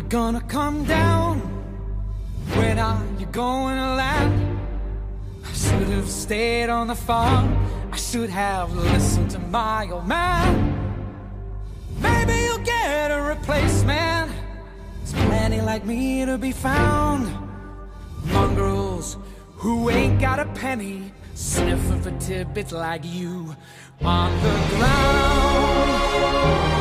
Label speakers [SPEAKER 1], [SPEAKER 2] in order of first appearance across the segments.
[SPEAKER 1] you gonna come down? When are you going to land? I should have stayed on the farm. I should have listened to my old man. Maybe you'll get a replacement. There's plenty like me to be found. Mongrels who ain't got a penny, sniffing for tidbits like you on the ground.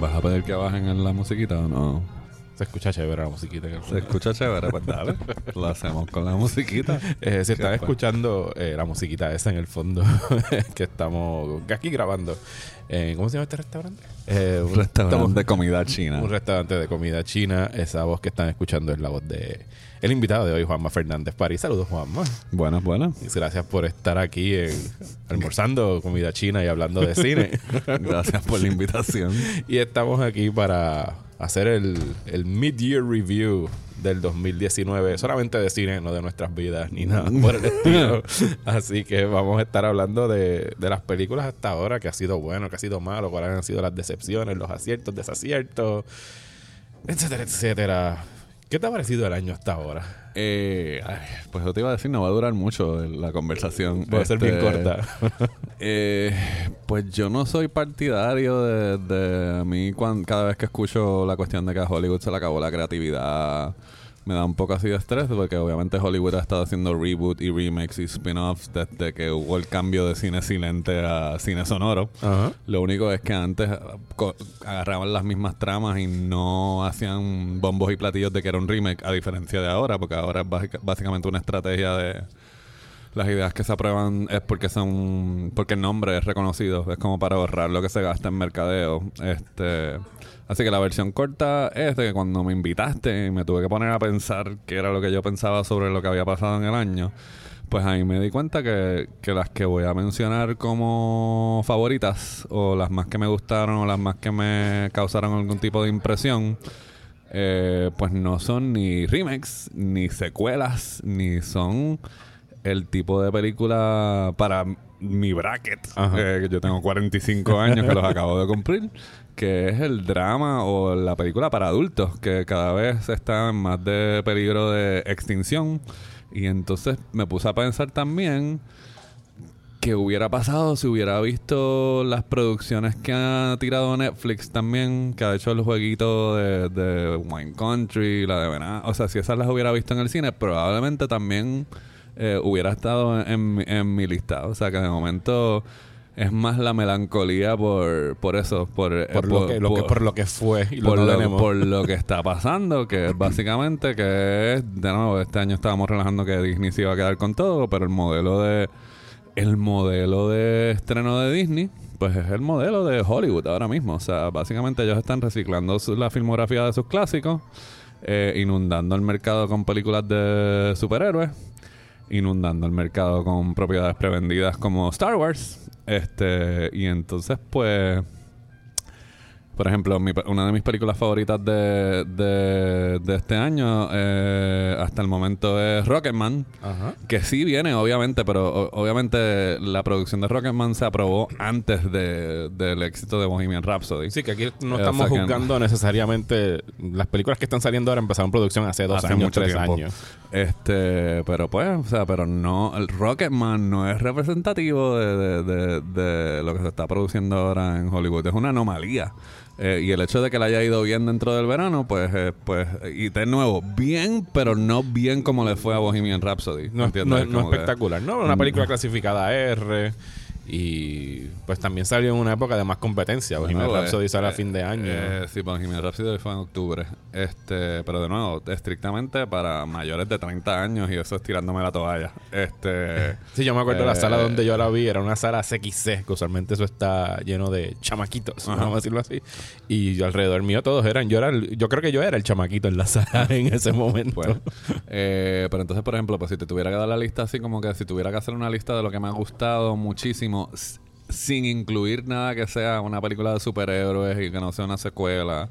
[SPEAKER 2] ¿Vas a pedir que bajen en la musiquita o no?
[SPEAKER 3] Se escucha chévere la musiquita. que-
[SPEAKER 2] Se escucha chévere, pues dale. Lo hacemos con la musiquita.
[SPEAKER 3] Eh, si están escuchando eh, la musiquita esa en el fondo que estamos aquí grabando. Eh, ¿Cómo se llama este restaurante? Eh,
[SPEAKER 2] Un restaurante
[SPEAKER 3] estamos-
[SPEAKER 2] de comida china.
[SPEAKER 3] Un restaurante de comida china. Esa voz que están escuchando es la voz de el invitado de hoy, Juanma Fernández París. Saludos, Juanma.
[SPEAKER 2] Buenas, buenas.
[SPEAKER 3] Gracias por estar aquí en- almorzando comida china y hablando de cine.
[SPEAKER 2] Gracias por la invitación.
[SPEAKER 3] y estamos aquí para hacer el, el mid-year review del 2019, solamente de cine, no de nuestras vidas ni nada por el estilo. Así que vamos a estar hablando de, de las películas hasta ahora, que ha sido bueno, que ha sido malo, cuáles han sido las decepciones, los aciertos, desaciertos, etcétera, etcétera. ¿Qué te ha parecido el año hasta ahora?
[SPEAKER 2] Eh, ay, pues yo te iba a decir, no va a durar mucho la conversación.
[SPEAKER 3] Puede ser bien
[SPEAKER 2] Este,
[SPEAKER 3] corta.
[SPEAKER 2] Eh, pues yo no soy partidario de, de a mí cuan- cada vez que escucho la cuestión de que a Hollywood se le acabó la creatividad me da un poco así de estrés porque obviamente Hollywood ha estado haciendo reboot y remakes y spin-offs desde que hubo el cambio de cine silente a cine sonoro. Lo único es que antes co- agarraban las mismas tramas y no hacían bombos y platillos de que era un remake, a diferencia de ahora, porque ahora es básica- básicamente una estrategia de las ideas que se aprueban es porque son porque el nombre es reconocido, es como para ahorrar lo que se gasta en mercadeo. Este, así que la versión corta es de que cuando me invitaste y me tuve que poner a pensar qué era lo que yo pensaba sobre lo que había pasado en el año. Pues ahí me di cuenta que, que las que voy a mencionar como favoritas, o las más que me gustaron, o las más que me causaron algún tipo de impresión, eh, pues no son ni remakes, ni secuelas, ni son el tipo de película para mi bracket, eh, que yo tengo 45 años que los acabo de cumplir, que es el drama o la película para adultos, que cada vez está en más de peligro de extinción. Y entonces me puse a pensar también que hubiera pasado si hubiera visto las producciones que ha tirado Netflix también, que ha hecho el jueguito de, Wine Country, la de Venado. O sea, si esas las hubiera visto en el cine, probablemente también eh, hubiera estado en, en en mi lista. O sea, que de momento es más la melancolía por, por eso, por, eh,
[SPEAKER 3] Por, lo que, lo que- por lo que fue y lo
[SPEAKER 2] por lo, por lo que está pasando, que es básicamente que es, de nuevo, este año estábamos relajando que Disney se iba a quedar con todo, pero el modelo de el modelo de estreno de Disney, pues es el modelo de Hollywood ahora mismo. O sea, básicamente ellos están reciclando su- la filmografía de sus clásicos, eh, inundando el mercado con películas de superhéroes, inundando el mercado con propiedades prevendidas como Star Wars. Este, y entonces, pues. Por ejemplo, mi una de mis películas favoritas de, de, de este año eh, hasta el momento es Rocketman.
[SPEAKER 3] Ajá.
[SPEAKER 2] Que sí viene, obviamente, pero o- obviamente la producción de Rocketman se aprobó antes de, del éxito de Bohemian Rhapsody.
[SPEAKER 3] Sí, que aquí no
[SPEAKER 2] Eh,
[SPEAKER 3] estamos
[SPEAKER 2] o sea que-
[SPEAKER 3] juzgando necesariamente las películas que están saliendo ahora empezaron producción hace dos
[SPEAKER 2] Hace
[SPEAKER 3] años,
[SPEAKER 2] mucho
[SPEAKER 3] tres
[SPEAKER 2] tiempo.
[SPEAKER 3] años.
[SPEAKER 2] Este, pero pues, o sea, pero no, el Rocketman no es representativo de, de, de- de lo que se está produciendo ahora en Hollywood. Es una anomalía. Eh, y el hecho de que le haya ido bien dentro del verano, pues, eh, pues, y de nuevo, bien, pero no bien como le fue a Bohemian Rhapsody.
[SPEAKER 3] No, es-
[SPEAKER 2] ¿entiendes?
[SPEAKER 3] no es- no
[SPEAKER 2] Como que-
[SPEAKER 3] espectacular, ¿no? Una película clasificada R. Y pues también salió en una época de más competencia. Bohemian
[SPEAKER 2] Bueno,
[SPEAKER 3] Rhapsody sale a
[SPEAKER 2] eh,
[SPEAKER 3] fin de año.
[SPEAKER 2] Eh, sí, Bohemian Rhapsody fue en octubre. Este, pero de nuevo, estrictamente para mayores de 30 años y eso es tirándome la toalla. Este,
[SPEAKER 3] sí, yo me acuerdo la
[SPEAKER 2] eh,
[SPEAKER 3] sala donde yo la vi, era una sala CXC, que usualmente eso está lleno de chamaquitos, vamos a decirlo así. Y yo alrededor mío todos eran, yo era el- yo creo que yo era el chamaquito en la sala en ese momento.
[SPEAKER 2] Bueno, eh, pero entonces, por ejemplo, pues si te tuviera que dar la lista así como que si tuviera que hacer una lista de lo que me ha gustado muchísimo, sin incluir nada que sea una película de superhéroes y que no sea una secuela,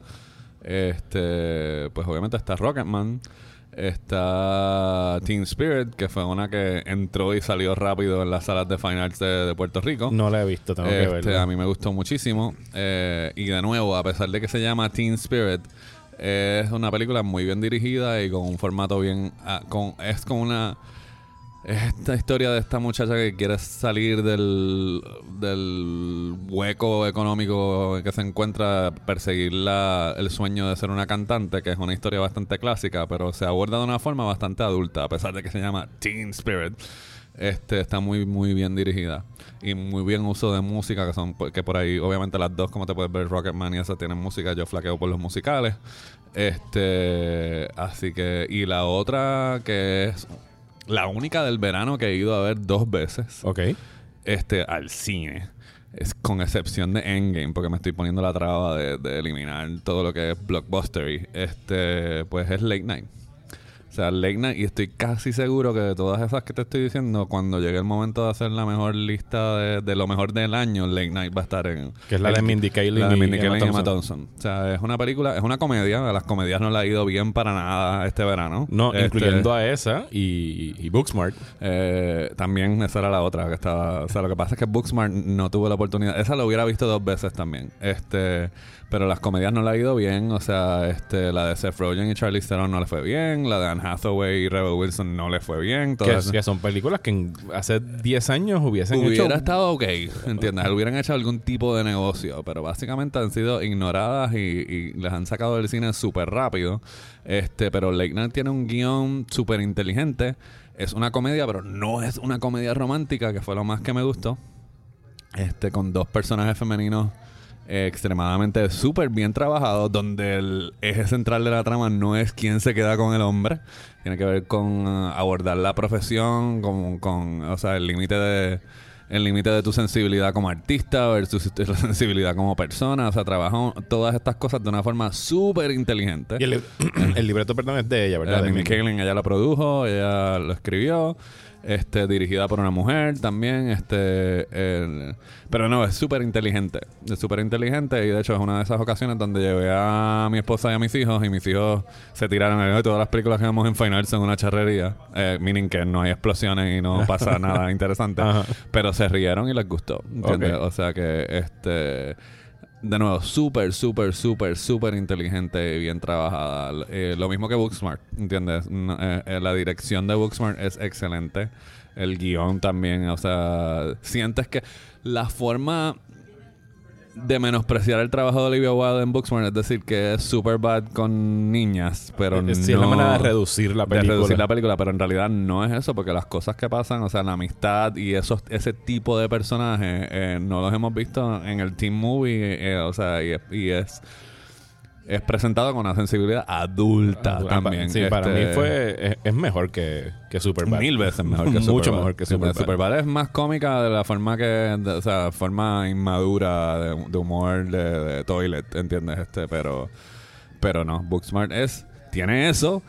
[SPEAKER 2] este, pues obviamente está Rocketman. Está Teen Spirit, que fue una que entró y salió rápido en las salas de Fine Arts de, de Puerto Rico.
[SPEAKER 3] No la he visto, tengo que
[SPEAKER 2] Este,
[SPEAKER 3] verla.
[SPEAKER 2] a mí me gustó muchísimo. Eh, y de nuevo, a pesar de que se llama Teen Spirit, es una película muy bien dirigida y con un formato bien. ah, con, es como una. Es esta historia de esta muchacha que quiere salir del, del hueco económico que se encuentra, perseguir la, el sueño de ser una cantante, que es una historia bastante clásica, pero se aborda de una forma bastante adulta, a pesar de que se llama Teen Spirit. Este está muy muy bien dirigida y muy bien uso de música que son que por ahí obviamente las dos como te puedes ver Rocketman y eso tienen música yo flaqueo por los musicales este así que y la otra que es la única del verano que he ido a ver dos veces
[SPEAKER 3] Ok.
[SPEAKER 2] este al cine es con excepción de Endgame porque me estoy poniendo la traba de, de eliminar todo lo que es blockbuster y este pues es Late Night sea, Late Night, y estoy casi seguro que de todas esas que te estoy diciendo, cuando llegue el momento de hacer la mejor lista de, de lo mejor del año, Late Night va a estar en...
[SPEAKER 3] Que es la de Mindy Kaling
[SPEAKER 2] La de
[SPEAKER 3] y Emma Thompson.
[SPEAKER 2] Thompson. O sea, es una película, es una comedia. A las comedias no le ha ido bien para nada este verano.
[SPEAKER 3] No,
[SPEAKER 2] Este,
[SPEAKER 3] incluyendo a esa y, y Booksmart.
[SPEAKER 2] eh, también esa era la otra que estaba. O sea, lo que pasa es que Booksmart no tuvo la oportunidad. Esa la hubiera visto dos veces también. Este, pero las comedias no le ha ido bien. O sea, este, la de Seth Rogen y Charlie Theron no le fue bien. La de Anne Hathaway y Rebel Wilson no le fue bien.
[SPEAKER 3] Que, que son películas que en- hace 10 años hubiesen
[SPEAKER 2] Hubiera
[SPEAKER 3] hecho.
[SPEAKER 2] estado ok, ¿entiendes? Hubieran hecho algún tipo de negocio, pero básicamente han sido ignoradas y, y les han sacado del cine súper rápido. Este, pero Night tiene un guion súper inteligente. Es una comedia, pero no es una comedia romántica, que fue lo más que me gustó. Este, con dos personajes femeninos eh, extremadamente súper bien trabajados, donde el eje central de la trama no es quién se queda con el hombre, tiene que ver con eh, abordar la profesión, con, con o sea, el límite de el límite de tu sensibilidad como artista versus tu sensibilidad como persona, o sea, trabajan todas estas cosas de una forma súper inteligente.
[SPEAKER 3] Y el, li- el libreto, perdón, es de ella, ¿verdad?
[SPEAKER 2] Eh,
[SPEAKER 3] De
[SPEAKER 2] Mindy. Kaling, ella lo produjo, ella lo escribió, este, dirigida por una mujer también, este, el- pero no, es súper inteligente, es súper inteligente y de hecho es una de esas ocasiones donde llevé a mi esposa y a mis hijos y mis hijos se tiraron "Ay, todas las películas que vemos en Fine Arts son una charrería, eh, meaning que no hay explosiones y no pasa nada interesante,
[SPEAKER 3] Ajá.
[SPEAKER 2] pero se rieron y les gustó, ¿entiendes?
[SPEAKER 3] Ok.
[SPEAKER 2] O sea que, este... De nuevo, súper, súper, súper, súper inteligente y bien trabajada. Eh, lo mismo que Booksmart, ¿entiendes? Eh, eh, la dirección de Booksmart es excelente. El guion también, o sea, sientes que la forma de menospreciar el trabajo de Olivia Wilde en Booksmart, es decir, que es super bad con niñas, pero no...
[SPEAKER 3] Eh, Sí, es la manera de reducir la
[SPEAKER 2] de
[SPEAKER 3] película.
[SPEAKER 2] reducir la película, pero en realidad no es eso, porque las cosas que pasan, o sea, la amistad y esos, ese tipo de personajes, eh, no los hemos visto en el Team Movie, eh, o sea, y es, es presentado con una sensibilidad adulta
[SPEAKER 3] Ah,
[SPEAKER 2] también.
[SPEAKER 3] Sí, para
[SPEAKER 2] Este,
[SPEAKER 3] mí fue es, es mejor que, que Superbad.
[SPEAKER 2] Mil veces mejor que
[SPEAKER 3] Mucho
[SPEAKER 2] Superbad.
[SPEAKER 3] mejor que Superbad.
[SPEAKER 2] Superbad es más cómica de la forma que, de- o sea, forma inmadura de, de humor de, de toilet, ¿entiendes? Este, pero, pero no, Booksmart es, tiene eso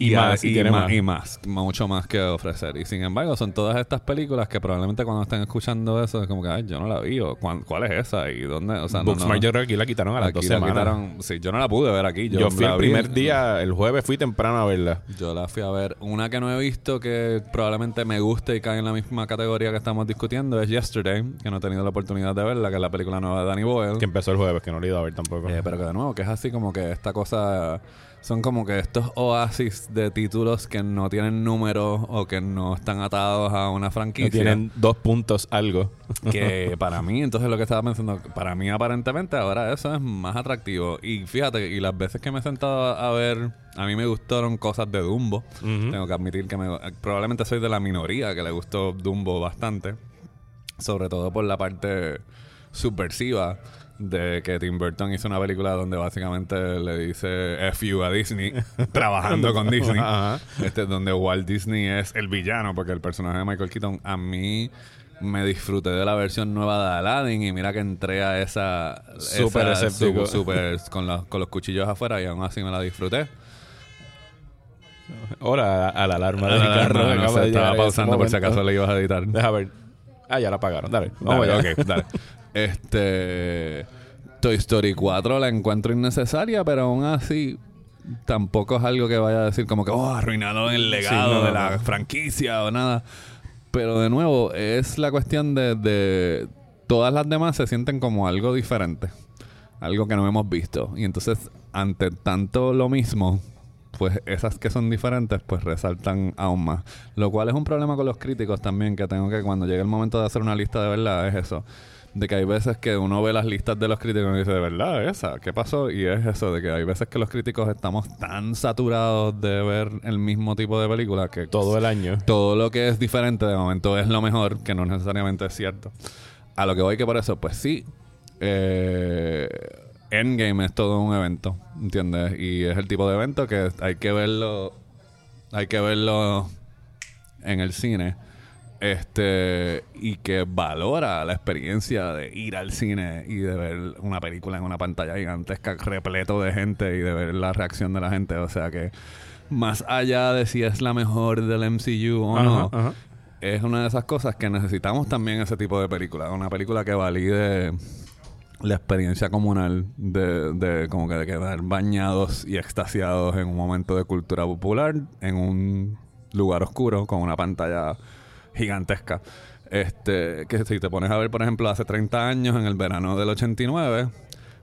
[SPEAKER 3] Y más, y
[SPEAKER 2] y,
[SPEAKER 3] tiene
[SPEAKER 2] más,
[SPEAKER 3] más.
[SPEAKER 2] y más, mucho más que ofrecer. Y sin embargo, son todas estas películas que probablemente cuando estén escuchando eso es como que, ay, yo no la vi, o ¿cuál, cuál es esa? ¿Y dónde? O sea, no,
[SPEAKER 3] Booksmart
[SPEAKER 2] no,
[SPEAKER 3] yo creo que aquí la quitaron a las
[SPEAKER 2] aquí
[SPEAKER 3] dos
[SPEAKER 2] la
[SPEAKER 3] semanas.
[SPEAKER 2] quitaron- sí, yo no la pude ver aquí. Yo,
[SPEAKER 3] Yo, fui
[SPEAKER 2] la
[SPEAKER 3] el
[SPEAKER 2] vi-
[SPEAKER 3] primer día, el jueves fui temprano a verla.
[SPEAKER 2] yo la fui a ver. Una que no he visto que probablemente me guste y cae en la misma categoría que estamos discutiendo es Yesterday, que no he tenido la oportunidad de verla, que es la película nueva de Danny Boyle.
[SPEAKER 3] Que empezó el jueves, que no lo he ido a ver tampoco.
[SPEAKER 2] Eh, pero que de nuevo, que es así como que esta cosa... Son como que estos oasis de títulos que no tienen números o que no están atados a una
[SPEAKER 3] Que
[SPEAKER 2] franquicia.
[SPEAKER 3] tienen dos puntos algo.
[SPEAKER 2] que para mí, entonces lo que estaba pensando, para mí aparentemente ahora eso es más atractivo. Y fíjate, y las veces que me he sentado a ver, a mí me gustaron cosas de Dumbo. Tengo que admitir que me, probablemente soy de la minoría que le gustó Dumbo bastante. Sobre todo por la parte subversiva de que Tim Burton hizo una película donde básicamente le dice F you a Disney, trabajando con Disney.
[SPEAKER 3] Ajá.
[SPEAKER 2] Este, donde Walt Disney es el villano, porque el personaje de Michael Keaton a mí me disfruté de la versión nueva de Aladdin y mira que entré a esa
[SPEAKER 3] Súper escéptico.
[SPEAKER 2] su- súper con los, con los cuchillos afuera y aún así me la disfruté.
[SPEAKER 3] Ahora a la alarma del carro.
[SPEAKER 2] no,
[SPEAKER 3] que
[SPEAKER 2] no,
[SPEAKER 3] acaba
[SPEAKER 2] se
[SPEAKER 3] de
[SPEAKER 2] estaba pausando por si acaso le ibas a editar.
[SPEAKER 3] Deja ver. Ah, ya la apagaron. Dale.
[SPEAKER 2] Vamos
[SPEAKER 3] allá.
[SPEAKER 2] ok, dale. Este. Toy Story 4 la encuentro innecesaria, pero aún así tampoco es algo que vaya a decir como que, oh, arruinado el legado
[SPEAKER 3] no,
[SPEAKER 2] de la
[SPEAKER 3] no.
[SPEAKER 2] franquicia o nada. Pero de nuevo, es la cuestión de, de todas las demás se sienten como algo diferente, algo que no hemos visto. Y entonces, ante tanto lo mismo, pues esas que son diferentes, pues resaltan aún más. Lo cual es un problema con los críticos también, que tengo que cuando llegue el momento de hacer una lista de verdad, es eso. De que hay veces que uno ve las listas de los críticos y dice, de verdad, esa, ¿qué pasó? Y es eso, de que hay veces que los críticos estamos tan saturados de ver el mismo tipo de película que
[SPEAKER 3] Todo el año.
[SPEAKER 2] todo lo que es diferente de momento es lo mejor, que no necesariamente es cierto. A lo que voy que por eso, pues sí, eh, Endgame es todo un evento, ¿entiendes? Y es el tipo de evento que hay que verlo, hay que verlo en el cine. Este, y que valora la experiencia de ir al cine y de ver una película en una pantalla gigantesca repleto de gente y de ver la reacción de la gente. O sea que, más allá de si es la mejor del MCU o no,
[SPEAKER 3] ajá.
[SPEAKER 2] es una de esas cosas que necesitamos también ese tipo de película. Una película que valide la experiencia comunal de, de como que de quedar bañados y extasiados en un momento de cultura popular en un lugar oscuro con una pantalla gigantesca. Este, que si te pones a ver, por ejemplo, hace 30 años, en el verano del 89,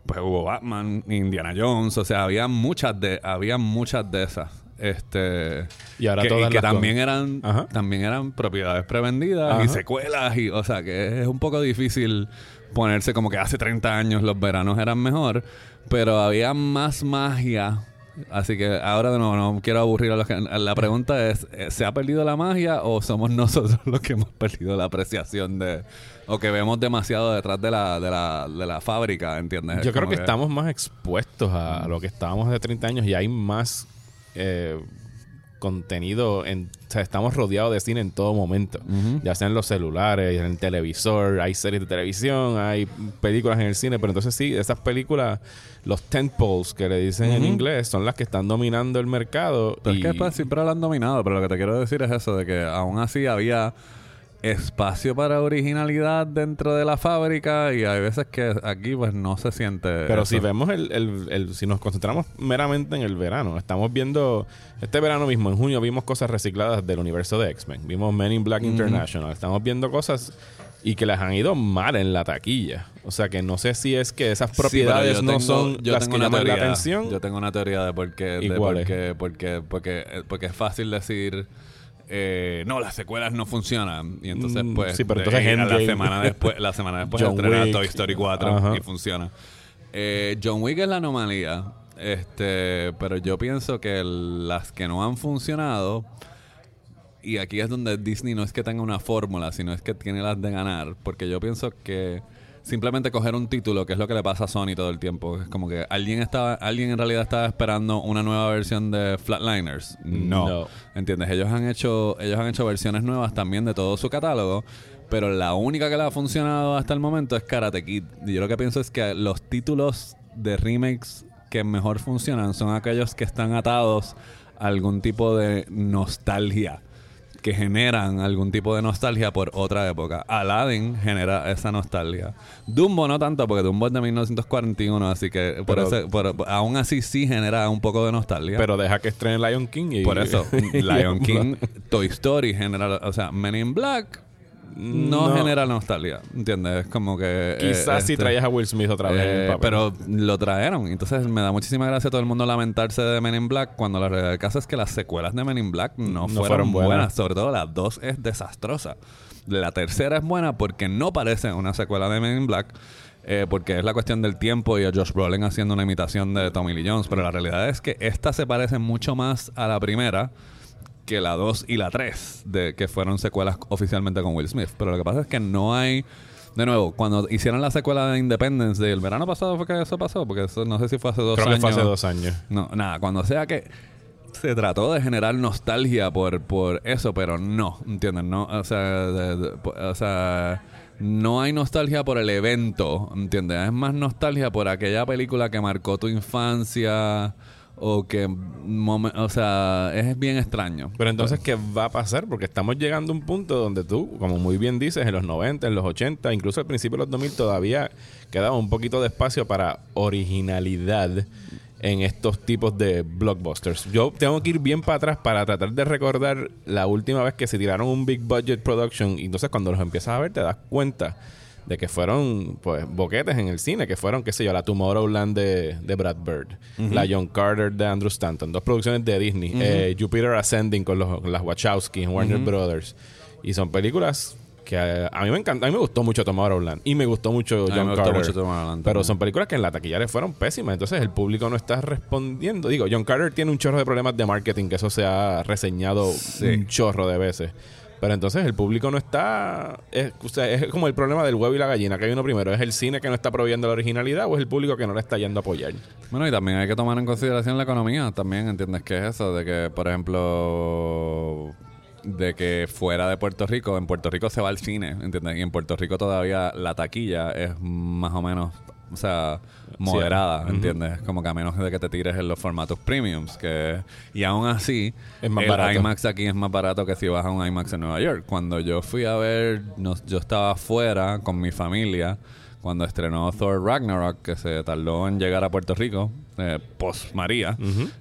[SPEAKER 2] pues hubo Batman, Indiana Jones, o sea, había muchas de, había muchas de esas. Este
[SPEAKER 3] Y ahora
[SPEAKER 2] que,
[SPEAKER 3] todas
[SPEAKER 2] que
[SPEAKER 3] las
[SPEAKER 2] también eran
[SPEAKER 3] Ajá.
[SPEAKER 2] también eran propiedades prevendidas y secuelas y o sea que es un poco difícil ponerse como que hace 30 años los veranos eran mejor pero había más magia así que ahora nuevo no quiero aburrir a los que la pregunta es eh, ¿se ha perdido la magia o somos nosotros los que hemos perdido la apreciación de o que vemos demasiado detrás de la de la, de la fábrica ¿entiendes? Es
[SPEAKER 3] Yo creo que estamos más expuestos a, a lo que estábamos hace 30 años y hay más eh, contenido. En, o sea, estamos rodeados de cine en todo momento. Ya sea en los celulares, en el televisor, hay series de televisión, hay películas en el cine. Pero entonces sí, esas películas, los tentpoles que le dicen en inglés, son las que están dominando el mercado.
[SPEAKER 2] Pero
[SPEAKER 3] y-
[SPEAKER 2] es que pues, siempre lo han dominado, pero lo que te quiero decir es eso, de que aún así había espacio para originalidad dentro de la fábrica y hay veces que aquí pues no se siente
[SPEAKER 3] Pero
[SPEAKER 2] eso.
[SPEAKER 3] si vemos el, el- el- si nos concentramos meramente en el verano, estamos viendo, este verano mismo, en junio, vimos cosas recicladas del universo de X-Men. Vimos Men in Black International. Estamos viendo cosas y que les han ido mal en la taquilla. O sea que no sé si es que esas propiedades no
[SPEAKER 2] tengo-
[SPEAKER 3] son
[SPEAKER 2] yo
[SPEAKER 3] las
[SPEAKER 2] tengo
[SPEAKER 3] que
[SPEAKER 2] una
[SPEAKER 3] llaman la atención.
[SPEAKER 2] Yo tengo una teoría de por qué,
[SPEAKER 3] ¿Y
[SPEAKER 2] de por qué, porque, porque, porque es fácil decir eh, no, las secuelas no funcionan. Y entonces,
[SPEAKER 3] Mm,
[SPEAKER 2] pues,
[SPEAKER 3] sí, pero entonces
[SPEAKER 2] la semana después, la semana después estrena. Toy Story 4
[SPEAKER 3] Ajá.
[SPEAKER 2] y funciona. Eh, John Wick es la anomalía. Este, pero yo pienso que el- las que no han funcionado y aquí es donde Disney no es que tenga una fórmula, sino es que tiene las de ganar. Porque yo pienso que simplemente coger un título, que es lo que le pasa a Sony todo el tiempo, es como que alguien estaba, alguien en realidad estaba esperando una nueva versión de Flatliners. No.
[SPEAKER 3] No.
[SPEAKER 2] ¿Entiendes? Ellos han hecho, ellos han hecho versiones nuevas también de todo su catálogo. Pero la única que le ha funcionado hasta el momento es Karate Kid. Y yo lo que pienso es que los títulos de remakes que mejor funcionan son aquellos que están atados a algún tipo de nostalgia que generan algún tipo de nostalgia por otra época. Aladdin genera esa nostalgia. Dumbo no tanto, porque Dumbo es de 1941, así que por
[SPEAKER 3] Pero-
[SPEAKER 2] ese- por- aún así sí genera un poco de nostalgia.
[SPEAKER 3] Pero deja que estrene Lion King y...
[SPEAKER 2] por eso, Lion King, Toy Story genera, o sea, Men in Black no,
[SPEAKER 3] No.
[SPEAKER 2] genera nostalgia, ¿entiendes? Es como que...
[SPEAKER 3] Quizás
[SPEAKER 2] eh,
[SPEAKER 3] si
[SPEAKER 2] este,
[SPEAKER 3] traías a Will Smith otra vez el
[SPEAKER 2] eh,
[SPEAKER 3] papel.
[SPEAKER 2] pero lo trajeron. Entonces me da muchísima gracia todo el mundo lamentarse de Men in Black cuando la realidad del caso es que las secuelas de Men in Black no,
[SPEAKER 3] No
[SPEAKER 2] fueron,
[SPEAKER 3] fueron
[SPEAKER 2] buenas.
[SPEAKER 3] buenas.
[SPEAKER 2] Sobre todo la 2 es desastrosa. La tercera es buena porque no parece una secuela de Men in Black. eh, porque es la cuestión del tiempo y a Josh Brolin haciendo una imitación de Tommy Lee Jones. Pero la realidad es que esta se parece mucho más a la primera que la 2 y la 3, de, que fueron secuelas oficialmente con Will Smith. Pero lo que pasa es que no hay. De nuevo, cuando hicieron la secuela de Independence del verano pasado fue que eso pasó, porque eso no sé si fue hace dos
[SPEAKER 3] Creo
[SPEAKER 2] años.
[SPEAKER 3] que fue hace dos años.
[SPEAKER 2] No, nada, cuando sea que se trató de generar nostalgia por, por eso, pero no, ¿entiendes? No, o sea, de- de- po- o sea, no hay nostalgia por el evento, ¿entiendes? Es más nostalgia por aquella película que marcó tu infancia o que, o sea, es bien extraño.
[SPEAKER 3] Pero entonces, ¿qué va a pasar? Porque estamos llegando a un punto donde tú, como muy bien dices, en los 90, en los 80, incluso al principio de los 2000, todavía quedaba un poquito de espacio para originalidad. en estos tipos de blockbusters. Yo tengo que ir bien para atrás para tratar de recordar la última vez que se tiraron un big budget production. Y entonces cuando los empiezas a ver te das cuenta de que fueron pues boquetes en el cine, que fueron, qué sé yo, la Tomorrowland de, de Brad Bird, la John Carter de Andrew Stanton, dos producciones de Disney, eh, Jupiter Ascending con, los, con las Wachowski en Warner Brothers. Y son películas que a, a mí me encanta, a mí me gustó mucho Tomorrowland y me gustó mucho John
[SPEAKER 2] me gustó
[SPEAKER 3] Carter.
[SPEAKER 2] mucho Tomorrowland
[SPEAKER 3] pero son películas que en la taquilla le fueron pésimas, entonces el público no está respondiendo. Digo, John Carter tiene un chorro de problemas de marketing, que eso se ha reseñado un chorro de veces. Pero entonces el público no está. Es, o sea, es como el problema del huevo y la gallina, que hay uno primero. ¿Es el cine que no está proveyendo la originalidad o es el público que no le está yendo a apoyar?
[SPEAKER 2] Bueno, y también hay que tomar en consideración la economía. También entiendes que es eso, de que, por ejemplo, de que fuera de Puerto Rico, en Puerto Rico se va al cine, ¿entiendes? Y en Puerto Rico todavía la taquilla es más o menos, o sea, moderada, ¿entiendes? Como que a menos de que te tires en los formatos premiums, que y aún así
[SPEAKER 3] Es más
[SPEAKER 2] el
[SPEAKER 3] barato.
[SPEAKER 2] IMAX aquí es más barato que si vas a un IMAX en Nueva York. Cuando yo fui a ver, nos- yo estaba afuera con mi familia cuando estrenó Thor Ragnarok, que se tardó en llegar a Puerto Rico, eh, post María,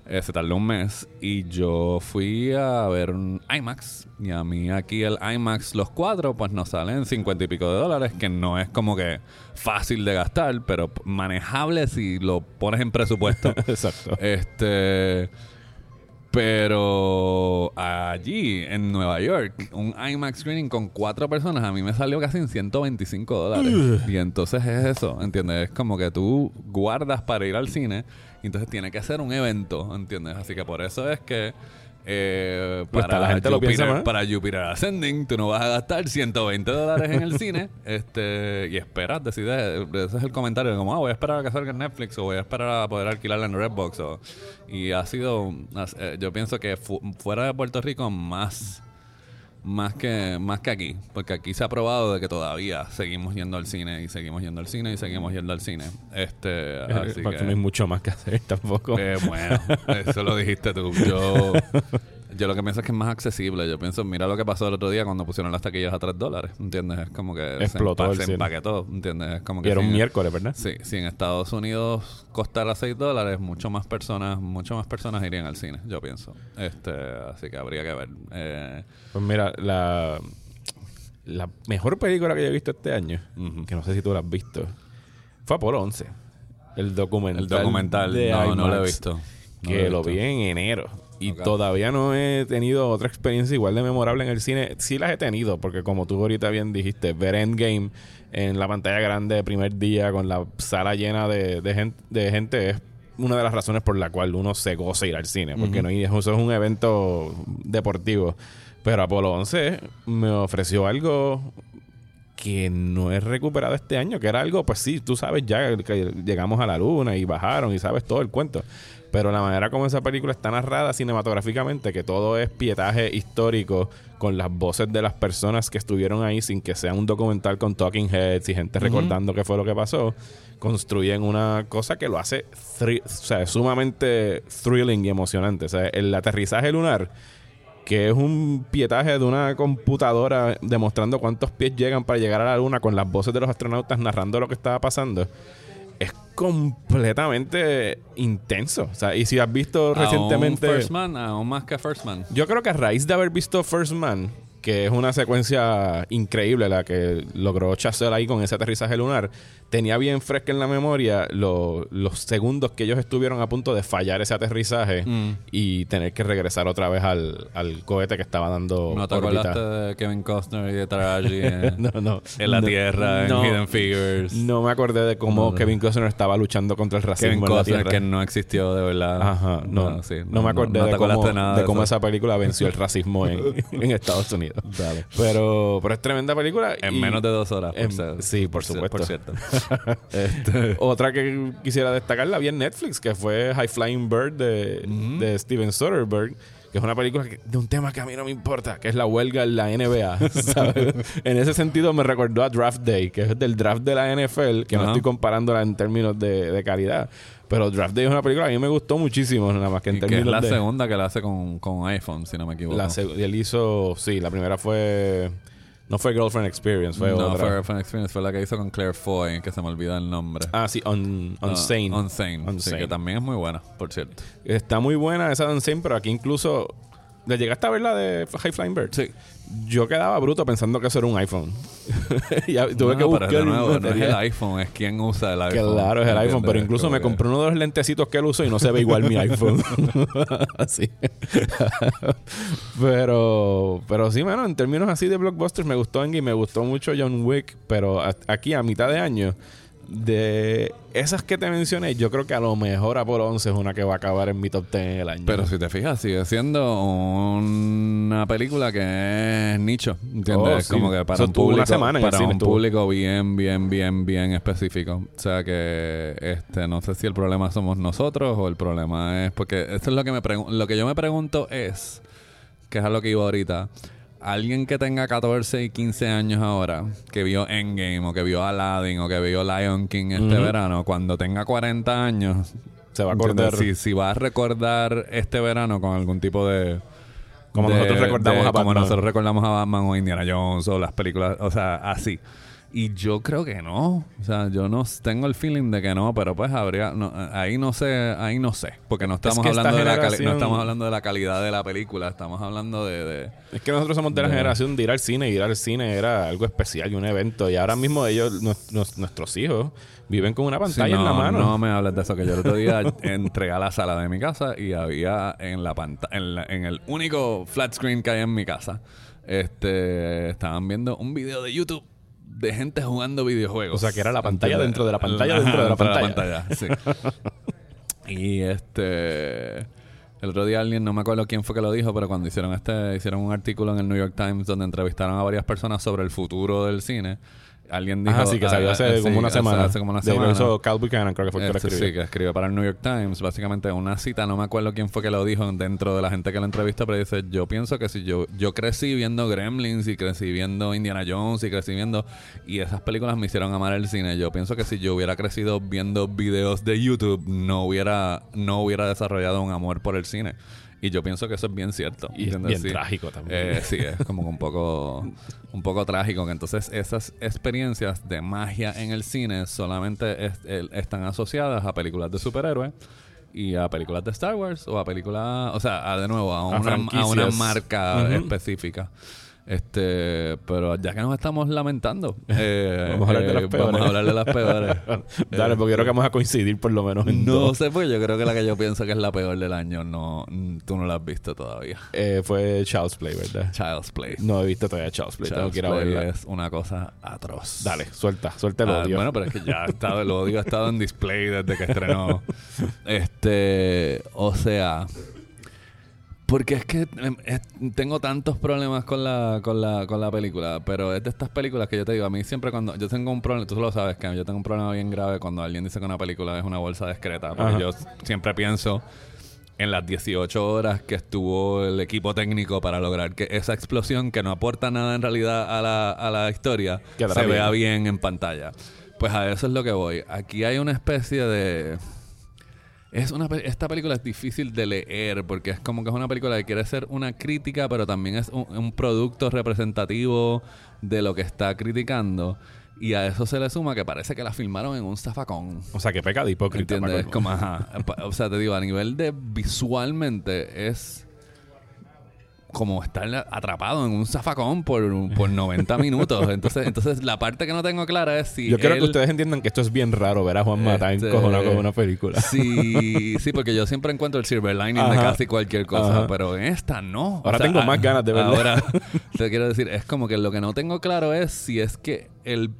[SPEAKER 2] eh, se tardó un mes, y yo fui a ver un IMAX, y a mí aquí el IMAX, los cuatro, pues nos salen cincuenta y pico de dólares, que no es como que fácil de gastar, pero manejable si lo pones en presupuesto.
[SPEAKER 3] Exacto.
[SPEAKER 2] Este. Pero allí, en Nueva York, un IMAX screening con cuatro personas a mí me salió casi en 125 dólares. Y entonces es eso, ¿entiendes? Es como que tú guardas para ir al cine y entonces tiene que ser un evento, ¿entiendes? Así que por eso es que. Eh,
[SPEAKER 3] Pues
[SPEAKER 2] para,
[SPEAKER 3] la gente lo
[SPEAKER 2] Jupiter,
[SPEAKER 3] piensa más.
[SPEAKER 2] para Jupiter Ascending, tú no vas a gastar 120 dólares en el cine este y esperas, decides. Ese es el comentario, como, ah, voy a esperar a que salga en Netflix o voy a esperar a poder alquilarla en Redbox. O, y ha sido, eh, yo pienso que fu- fuera de Puerto Rico, más. Más que, más que aquí, porque aquí se ha probado de que todavía seguimos yendo al cine y seguimos yendo al cine y seguimos yendo al cine. Este, así
[SPEAKER 3] Porque
[SPEAKER 2] que-
[SPEAKER 3] no hay mucho más que hacer tampoco.
[SPEAKER 2] eh, bueno, eso lo dijiste tú. Yo, yo lo que pienso es que es más accesible. Yo pienso, mira lo que pasó el otro día cuando pusieron las taquillas a 3 dólares. ¿Entiendes? Es como que
[SPEAKER 3] Explotó
[SPEAKER 2] se,
[SPEAKER 3] el
[SPEAKER 2] se empaquetó. ¿Entiendes? Es como
[SPEAKER 3] y
[SPEAKER 2] que
[SPEAKER 3] era un miércoles, ¿verdad?
[SPEAKER 2] Sí, si en Estados Unidos costara 6 dólares, mucho más personas, mucho más personas irían al cine, yo pienso. Este, así que habría que ver. Eh,
[SPEAKER 3] Pues mira, la, la mejor película que yo he visto este año, que no sé si tú la has visto, fue Apolo 11. El documental.
[SPEAKER 2] el documental,
[SPEAKER 3] de
[SPEAKER 2] no, no lo he visto. No
[SPEAKER 3] Que lo
[SPEAKER 2] visto.
[SPEAKER 3] vi en enero. Y todavía no he tenido otra experiencia igual de memorable en el cine. Sí las he tenido, porque como tú ahorita bien dijiste, ver Endgame en la pantalla grande de primer día con la sala llena de, de, gen- de gente es una de las razones por la cual uno se goza ir al cine, porque no eso es un evento deportivo. Pero Apolo 11 me ofreció algo que no he recuperado este año, que era algo, pues sí, tú sabes ya que llegamos a la luna y bajaron y sabes todo el cuento. Pero la manera como esa película está narrada cinematográficamente, que todo es pietaje histórico con las voces de las personas que estuvieron ahí sin que sea un documental con talking heads y gente recordando qué fue lo que pasó, construyen una cosa que lo hace o sea, sumamente thrilling y emocionante. O sea, el aterrizaje lunar que es un pietaje de una computadora demostrando cuántos pies llegan para llegar a la luna con las voces de los astronautas narrando lo que estaba pasando. Es completamente intenso. O sea, y si has visto recientemente.
[SPEAKER 2] First Man, aún más que First Man.
[SPEAKER 3] Yo creo que a raíz de haber visto First Man, que es una secuencia increíble la que logró Chazelle ahí con ese aterrizaje lunar, tenía bien fresca en la memoria lo- los segundos que ellos estuvieron a punto de fallar ese aterrizaje
[SPEAKER 2] Mm.
[SPEAKER 3] y tener que regresar otra vez al, al cohete que estaba dando
[SPEAKER 2] ¿No te acordaste de Kevin Costner y de Taraji en,
[SPEAKER 3] No, no.
[SPEAKER 2] en la
[SPEAKER 3] No,
[SPEAKER 2] Tierra, en Hidden Figures?
[SPEAKER 3] No me acordé de cómo. Kevin Costner estaba luchando contra el racismo
[SPEAKER 2] Kevin
[SPEAKER 3] en la
[SPEAKER 2] Costner
[SPEAKER 3] Tierra.
[SPEAKER 2] que no existió de verdad.
[SPEAKER 3] Ajá, no,
[SPEAKER 2] Bueno,
[SPEAKER 3] no,
[SPEAKER 2] sí,
[SPEAKER 3] me acordé de, cómo, de
[SPEAKER 2] de
[SPEAKER 3] cómo esa película venció el racismo en, en Estados Unidos.
[SPEAKER 2] Dale.
[SPEAKER 3] Pero, pero es tremenda película.
[SPEAKER 2] En
[SPEAKER 3] y-
[SPEAKER 2] menos de dos horas.
[SPEAKER 3] en- sí, por supuesto.
[SPEAKER 2] Por cierto. Este,
[SPEAKER 3] Otra que quisiera destacar la vi en Netflix, que fue High Flying Bird de, de Steven Soderbergh, que es una película que- de un tema que a mí no me importa, que es la huelga en la NBA. ¿sabes? en ese sentido me recordó a Draft Day, que es del draft de la NFL, que no estoy comparándola en términos de, de calidad. Pero Draft Day es una película que a mí me gustó muchísimo, nada más que en
[SPEAKER 2] y que es la
[SPEAKER 3] de...
[SPEAKER 2] segunda que la hace con, con iPhone, si no me equivoco.
[SPEAKER 3] La y él hizo, sí, la primera fue No fue Girlfriend Experience, fue
[SPEAKER 2] no,
[SPEAKER 3] otra.
[SPEAKER 2] fue Girlfriend Experience, fue la que hizo con Claire Foy, que se me olvida el nombre.
[SPEAKER 3] Ah, sí, On,
[SPEAKER 2] No,
[SPEAKER 3] Unsane.
[SPEAKER 2] Unsane. Sí,
[SPEAKER 3] Unsane.
[SPEAKER 2] que también es muy buena, por cierto.
[SPEAKER 3] Está muy buena esa de Unsane, pero aquí incluso... ¿Le llegaste a ver la de High Flying Bird?
[SPEAKER 2] Sí.
[SPEAKER 3] Yo quedaba bruto pensando que eso era un iPhone. ya tuve
[SPEAKER 2] No,
[SPEAKER 3] que buscar...
[SPEAKER 2] pero nuevo, no es el iPhone, es quien usa el iPhone.
[SPEAKER 3] Claro, es el iPhone, pero incluso me compré uno de los lentecitos que él usó y no se ve igual mi iPhone. así. pero, pero sí, mano, en términos así de blockbusters me gustó Endgame, me gustó mucho John Wick, pero aquí a mitad de año, de esas que te mencioné, yo creo que a lo mejor Apolo 11 es una que va a acabar en mi top 10 el año.
[SPEAKER 2] Pero si te fijas, sigue siendo una película que es nicho, ¿entiendes?
[SPEAKER 3] Oh, sí.
[SPEAKER 2] como que para
[SPEAKER 3] Eso
[SPEAKER 2] un público,
[SPEAKER 3] una semana
[SPEAKER 2] para un
[SPEAKER 3] estuvo.
[SPEAKER 2] público bien, bien, bien, bien específico. O sea que este, no sé si el problema somos nosotros o el problema es porque esto es lo que me lo que yo me pregunto es que es a lo que iba ahorita. Alguien que tenga 14 y 15 años ahora, que vio Endgame o que vio Aladdin o que vio Lion King este verano, cuando tenga 40 años,
[SPEAKER 3] se va a acordar.
[SPEAKER 2] Si, si va a recordar este verano con algún tipo de.
[SPEAKER 3] Como
[SPEAKER 2] de-
[SPEAKER 3] nosotros recordamos
[SPEAKER 2] de-
[SPEAKER 3] a
[SPEAKER 2] Como
[SPEAKER 3] Batman.
[SPEAKER 2] nosotros recordamos a Batman o Indiana Jones o las películas, o sea, así. Y yo creo que no. O sea, yo no tengo el feeling de que no, pero pues habría. no, ahí no sé, ahí no sé. Porque no estamos,
[SPEAKER 3] que esta
[SPEAKER 2] hablando de la no estamos hablando de la calidad de la película, estamos hablando de. de-
[SPEAKER 3] Es que nosotros somos de la
[SPEAKER 2] De-
[SPEAKER 3] generación de ir al cine. Ir al cine era algo especial y un evento. Y ahora mismo ellos, nues- nuestros hijos, viven con una
[SPEAKER 2] Sí,
[SPEAKER 3] pantalla
[SPEAKER 2] no,
[SPEAKER 3] en la mano.
[SPEAKER 2] No me hables de eso, que yo el otro día entré a la sala de mi casa y había en la pantalla, en, la- en el único flat screen que hay en mi casa, este, estaban viendo un video de YouTube de gente jugando videojuegos.
[SPEAKER 3] O sea, que era la pantalla dentro de la pantalla dentro de la
[SPEAKER 2] pantalla, sí. y este... El otro día alguien, no me acuerdo quién fue que lo dijo, pero cuando hicieron este, hicieron un artículo en el New York Times donde entrevistaron a varias personas sobre el futuro del cine. Alguien dijo...
[SPEAKER 3] Ajá, sí, que salió
[SPEAKER 2] ah,
[SPEAKER 3] hace
[SPEAKER 2] sí,
[SPEAKER 3] como una semana.
[SPEAKER 2] Hace como una
[SPEAKER 3] De-
[SPEAKER 2] semana.
[SPEAKER 3] Hizo Cal Buchanan, creo que fue el que lo
[SPEAKER 2] Este,
[SPEAKER 3] escribió.
[SPEAKER 2] sí, que escribió para el New York Times, básicamente una cita, no me acuerdo quién fue que lo dijo dentro de la gente que lo entrevistó, pero dice, yo pienso que si yo, yo crecí viendo Gremlins y crecí viendo Indiana Jones y crecí viendo, y esas películas me hicieron amar el cine, yo pienso que si yo hubiera crecido viendo videos de YouTube, no hubiera, no hubiera desarrollado un amor por el cine. Y yo pienso que eso es bien cierto.
[SPEAKER 3] Y es bien
[SPEAKER 2] Sí.
[SPEAKER 3] trágico también.
[SPEAKER 2] Eh, sí, es como un poco, un poco trágico que entonces esas experiencias de magia en el cine solamente es- el- están asociadas a películas de superhéroes y a películas de Star Wars o a películas, o sea, a, de nuevo a una, a una marca
[SPEAKER 3] Ujú.
[SPEAKER 2] específica. Este, pero ya que nos estamos lamentando, eh,
[SPEAKER 3] Vamos a hablar de
[SPEAKER 2] eh,
[SPEAKER 3] las peores.
[SPEAKER 2] Vamos a hablar de las peores.
[SPEAKER 3] Dale, porque creo que vamos a coincidir por lo menos en
[SPEAKER 2] No sé, pues yo creo que la que yo pienso que es la peor del año, no, tú no la has visto todavía.
[SPEAKER 3] Eh, fue Child's Play, ¿verdad?
[SPEAKER 2] Child's Play.
[SPEAKER 3] No he visto todavía Child's Play. Tengo
[SPEAKER 2] Child's
[SPEAKER 3] que ir a verla.
[SPEAKER 2] es una cosa atroz.
[SPEAKER 3] Dale, suelta, suelta el
[SPEAKER 2] Ah,
[SPEAKER 3] odio.
[SPEAKER 2] bueno, pero es que ya ha estado, el odio ha estado en display desde que estrenó. Este, o sea, porque es que em, es- tengo tantos problemas con la, con la, con la película, pero es de estas películas que yo te digo, a mí siempre cuando yo tengo un problema, tú lo sabes, que yo tengo un problema bien grave cuando alguien dice que una película es una bolsa discreta, porque
[SPEAKER 3] Ajá.
[SPEAKER 2] yo siempre pienso en las 18 horas que estuvo el equipo técnico para lograr que esa explosión, que no aporta nada en realidad a la, a la historia, se
[SPEAKER 3] bien.
[SPEAKER 2] vea bien en pantalla. Pues a eso es lo que voy. Aquí hay una especie de... Es una, esta película es difícil de leer porque es como que es una película que quiere ser una crítica, pero también es un, un producto representativo de lo que está criticando. Y a eso se le suma que parece que la filmaron en un zafacón.
[SPEAKER 3] O sea, que peca de hipócrita.
[SPEAKER 2] ¿Entiendes? Como, ajá. O sea, te digo, a nivel de visualmente es como estar atrapado en un zafacón por, por 90 minutos. Entonces, entonces la parte que no tengo clara es si.
[SPEAKER 3] Yo quiero que ustedes entiendan que esto es bien raro ver a Juan Mata
[SPEAKER 2] Este,
[SPEAKER 3] con una película.
[SPEAKER 2] Sí, sí, porque yo siempre encuentro el silver lining de
[SPEAKER 3] Ajá.
[SPEAKER 2] casi cualquier cosa,
[SPEAKER 3] Ajá.
[SPEAKER 2] pero en esta no.
[SPEAKER 3] Ahora tengo más ganas de verla.
[SPEAKER 2] Ahora, te quiero decir, es como que lo que no tengo claro es si es que el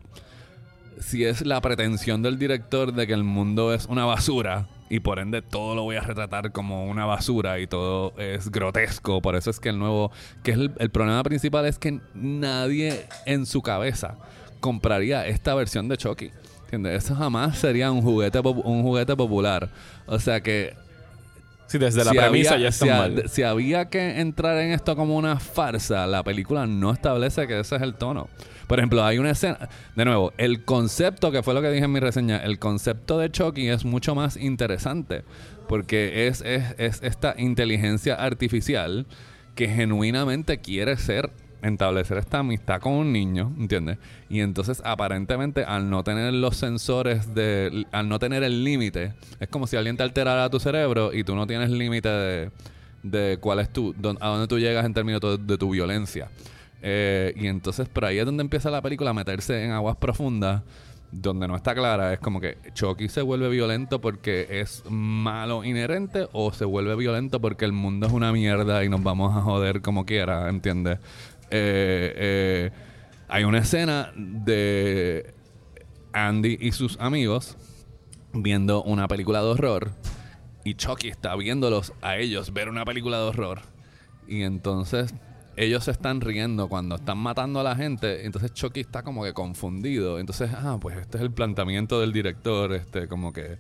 [SPEAKER 2] si es la pretensión del director de que el mundo es una basura y por ende todo lo voy a retratar como una basura y todo es grotesco. Por eso es que el nuevo, que es el, problema principal es que nadie en su cabeza compraría esta versión de Chucky. ¿Entiendes? Eso jamás sería un juguete, un juguete popular. O sea que
[SPEAKER 3] Sí, desde la
[SPEAKER 2] si
[SPEAKER 3] premisa
[SPEAKER 2] había-
[SPEAKER 3] ya está
[SPEAKER 2] si,
[SPEAKER 3] mal.
[SPEAKER 2] si había que entrar en esto como una farsa, la película no establece que ese es el tono. Por ejemplo, hay una escena, de nuevo, el concepto, que fue lo que dije en mi reseña, el concepto de Chucky es mucho más interesante, porque es, es, es esta inteligencia artificial que genuinamente quiere ser establecer esta amistad con un niño, ¿entiendes? Y entonces aparentemente al no tener los sensores de, al no tener el límite, es como si alguien te alterara tu cerebro y tú no tienes límite de, de cuál es tu, dón- a dónde tú llegas en términos de, de tu violencia. Eh, y entonces por ahí es donde empieza la película a meterse en aguas profundas donde no está clara es como que Chucky se vuelve violento porque es malo inherente o se vuelve violento porque el mundo es una mierda y nos vamos a joder como quiera, ¿entiendes? Eh, eh, hay una escena de Andy y sus amigos viendo una película de horror y Chucky está viéndolos a ellos ver una película de horror. Y entonces ellos se están riendo cuando están matando a la gente entonces Chucky está como que confundido. Entonces ah pues este es el planteamiento del director este como que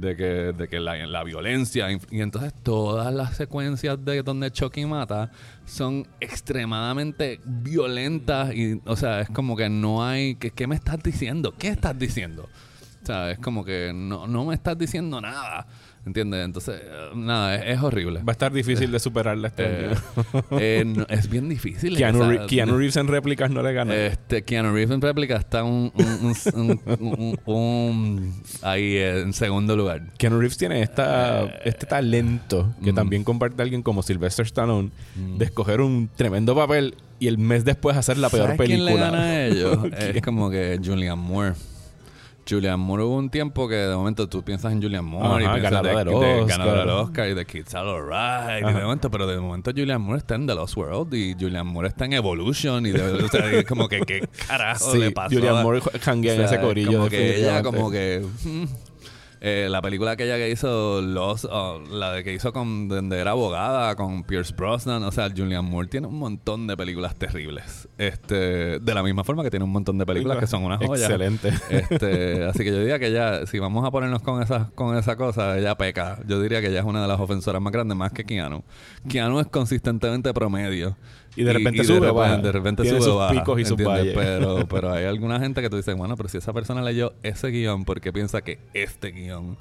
[SPEAKER 2] de que, de que la, la violencia y entonces todas las secuencias de donde Chucky mata son extremadamente violentas y o sea es como que no hay que, ¿qué me estás diciendo? ¿qué estás diciendo? O sea, es como que no, no me estás diciendo nada. ¿Entiendes? Entonces, eh, nada, es, es horrible.
[SPEAKER 3] Va a estar difícil de superarla este
[SPEAKER 2] Eh, eh, no, es bien difícil.
[SPEAKER 3] Keanu,
[SPEAKER 2] o sea,
[SPEAKER 3] Re- Keanu Reeves en réplicas no le gana.
[SPEAKER 2] Este, Keanu Reeves en réplica está un, un, un- un- un- un- ahí en segundo lugar.
[SPEAKER 3] Keanu Reeves tiene esta, este talento que
[SPEAKER 2] Eh, mm.
[SPEAKER 3] también comparte alguien como Sylvester Stallone de escoger un tremendo papel y el mes después hacer la peor
[SPEAKER 2] ¿Sabes
[SPEAKER 3] película.
[SPEAKER 2] quién le gana a ellos? es como que Julian Moore. Julian Moore hubo un tiempo que de momento tú piensas en Julian Moore
[SPEAKER 3] Ajá,
[SPEAKER 2] y piensas
[SPEAKER 3] ganador
[SPEAKER 2] de,
[SPEAKER 3] del
[SPEAKER 2] de
[SPEAKER 3] Oscar.
[SPEAKER 2] ganador del Oscar y de Kids All Alright y de momento, pero de momento Julian Moore está en The Lost World y Julian Moore está en Evolution y de, o sea, es como que qué carajo
[SPEAKER 3] Sí,
[SPEAKER 2] le pasó.
[SPEAKER 3] Julian Moore janguea en
[SPEAKER 2] o sea,
[SPEAKER 3] ese corillo.
[SPEAKER 2] Como que ella, como que. Eh, la película aquella que hizo Lost, o la de que hizo con donde era abogada con Pierce Brosnan, o sea, Julian Moore tiene un montón de películas terribles. Este, de la misma forma que tiene un montón de películas que son una joya.
[SPEAKER 3] Excelente.
[SPEAKER 2] Este, así que yo diría que ella, si vamos a ponernos con esas, con esa cosa, ella peca. Yo diría que ella es una de las ofensoras más grandes, más que Keanu. Keanu es consistentemente promedio.
[SPEAKER 3] Y de repente
[SPEAKER 2] de
[SPEAKER 3] sube baja.
[SPEAKER 2] De repente
[SPEAKER 3] Tiene
[SPEAKER 2] sube
[SPEAKER 3] sus
[SPEAKER 2] baja,
[SPEAKER 3] picos y sus valles.
[SPEAKER 2] Pero, pero hay alguna gente que tú dices, bueno, pero si esa persona leyó ese guion, ¿por qué piensa que este guion?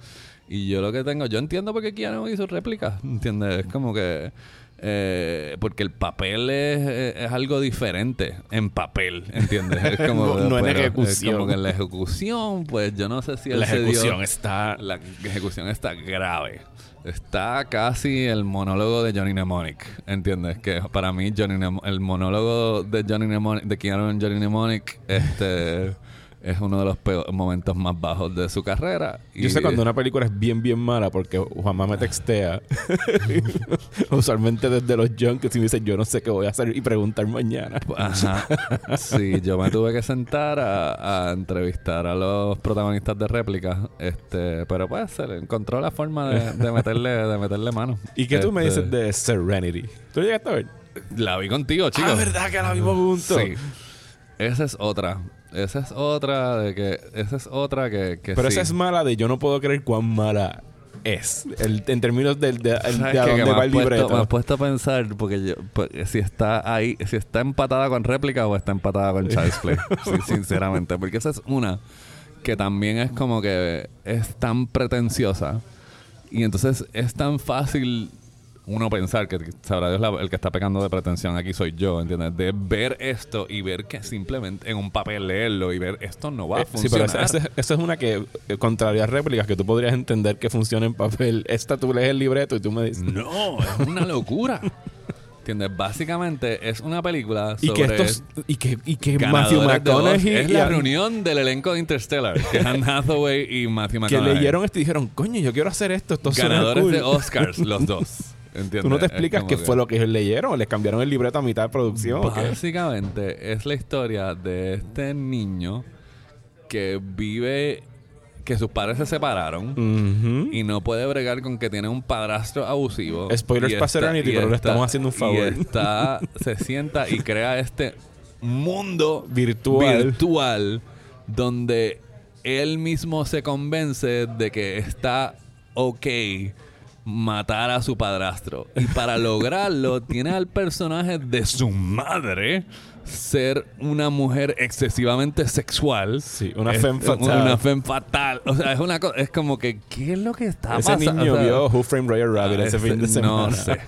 [SPEAKER 2] Y yo lo que tengo, yo entiendo por qué Keanu hizo réplicas, ¿entiendes? Es como que... eh, porque el papel es, es algo diferente en papel, ¿entiendes? Es como,
[SPEAKER 3] No- no en ejecución.
[SPEAKER 2] Es como que en la ejecución, pues yo no sé si él
[SPEAKER 3] la
[SPEAKER 2] se dio-
[SPEAKER 3] ejecución está...
[SPEAKER 2] la ejecución está grave. Está casi el monólogo de Johnny Mnemonic, ¿entiendes? Que para mí Johnny Mnem- el monólogo de Johnny Mnemonic, de Keanu en Johnny Mnemonic, este es uno de los peor- momentos más bajos de su carrera.
[SPEAKER 3] Yo sé cuando una película es bien, bien mala porque Juanma me textea. Usualmente desde los junkets y me dice, yo no sé qué voy a hacer y preguntar mañana.
[SPEAKER 2] Ajá. Sí, yo me tuve que sentar a, a entrevistar a los protagonistas de réplicas, este, pero pues se le encontró la forma de, de meterle, de meterle mano.
[SPEAKER 3] ¿Y qué tú me
[SPEAKER 2] Este,
[SPEAKER 3] dices de Serenity? ¿Tú llegaste a ver?
[SPEAKER 2] La vi contigo, chicos.
[SPEAKER 3] Ah, ¿verdad que la vimos juntos?
[SPEAKER 2] Sí. Esa es otra. Esa es otra de que... Esa es otra que... que
[SPEAKER 3] Pero
[SPEAKER 2] sí.
[SPEAKER 3] esa es mala de yo no puedo creer cuán mala es. El- en términos del- de, de,
[SPEAKER 2] ¿Sabes
[SPEAKER 3] a dónde va el
[SPEAKER 2] puesto-
[SPEAKER 3] libreto.
[SPEAKER 2] me has puesto a pensar porque yo pues, si está ahí si está empatada con réplica o está empatada con Child's Play Sí, sinceramente porque esa es una que también es como que es tan pretenciosa y entonces es tan fácil uno pensar que sabrá Dios la- el que está pecando de pretensión aquí soy yo, ¿entiendes? De ver esto y ver que simplemente en un papel leerlo y ver esto no va a
[SPEAKER 3] Eh, sí, pero
[SPEAKER 2] funcionar.
[SPEAKER 3] esa es una que, eh, contraria a réplicas, que tú podrías entender que funciona en papel. Esta tú lees el libreto y tú me dices...
[SPEAKER 2] No, es una locura. ¿Entiendes? Básicamente es una película
[SPEAKER 3] Y
[SPEAKER 2] sobre
[SPEAKER 3] que estos... Y que, y que Matthew McConaughey...
[SPEAKER 2] Es
[SPEAKER 3] y
[SPEAKER 2] la reunión del elenco de Interstellar. Que es Anne Hathaway y Matthew
[SPEAKER 3] Que
[SPEAKER 2] McConaughey.
[SPEAKER 3] leyeron esto y dijeron, coño, yo quiero hacer esto. Esto suena
[SPEAKER 2] Ganadores
[SPEAKER 3] cool".
[SPEAKER 2] de Oscars, los dos. ¿Entiendes?
[SPEAKER 3] ¿Tú no te explicas qué
[SPEAKER 2] que-
[SPEAKER 3] fue lo que ellos leyeron? ¿O les cambiaron el libreto a mitad de producción?
[SPEAKER 2] Básicamente es la historia de este niño que vive... Que sus padres se separaron. Y no puede bregar con que tiene un padrastro abusivo.
[SPEAKER 3] Spoilers para Serenity, pero le estamos haciendo un favor.
[SPEAKER 2] Y está, se sienta y crea este mundo
[SPEAKER 3] Virtual.
[SPEAKER 2] virtual donde él mismo se convence de que está ok matar a su padrastro. Y para lograrlo, tiene al personaje de su madre ser una mujer excesivamente sexual.
[SPEAKER 3] Sí, una
[SPEAKER 2] Es-
[SPEAKER 3] femme fatale.
[SPEAKER 2] Una femme fatal. O sea, es una cosa, es como que, ¿qué es lo que está
[SPEAKER 3] Ese
[SPEAKER 2] pasando?
[SPEAKER 3] niño
[SPEAKER 2] O sea,
[SPEAKER 3] vio Who Framed Roger Rabbit ese fin de
[SPEAKER 2] ese-
[SPEAKER 3] semana.
[SPEAKER 2] No sé.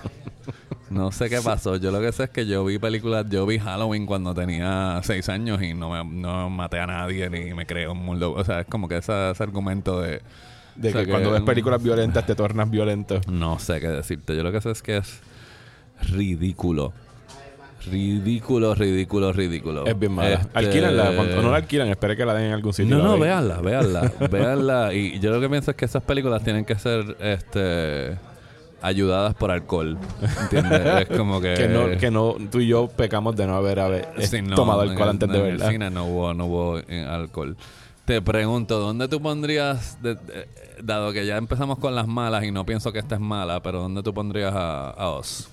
[SPEAKER 2] No sé qué pasó. Yo lo que sé es que yo vi películas, yo vi Halloween cuando tenía seis años y no, me, no maté a nadie ni me creé un mundo. O sea, es como que ese, ese argumento de...
[SPEAKER 3] De
[SPEAKER 2] o sea,
[SPEAKER 3] que cuando ves películas violentas te tornas violento.
[SPEAKER 2] No sé qué decirte. Yo lo que sé es que es ridículo. Ridículo, ridículo, ridículo.
[SPEAKER 3] Es bien mala.
[SPEAKER 2] Este-
[SPEAKER 3] Alquílanla. Cuando no la alquilan, espere que la den en algún sitio.
[SPEAKER 2] No, no, véanla, véanla, véanla. Y yo lo que pienso es que esas películas tienen que ser este ayudadas por alcohol. ¿Entiendes? es como que...
[SPEAKER 3] Que no, que no, tú y yo pecamos de no haber, haber
[SPEAKER 2] Sí, no,
[SPEAKER 3] tomado alcohol antes de
[SPEAKER 2] en el
[SPEAKER 3] verla.
[SPEAKER 2] cine no hubo, no hubo eh, alcohol. Te pregunto, ¿dónde tú pondrías, de- de- dado que ya empezamos con las malas y no pienso que esta es mala, pero ¿dónde tú pondrías a, a Oz?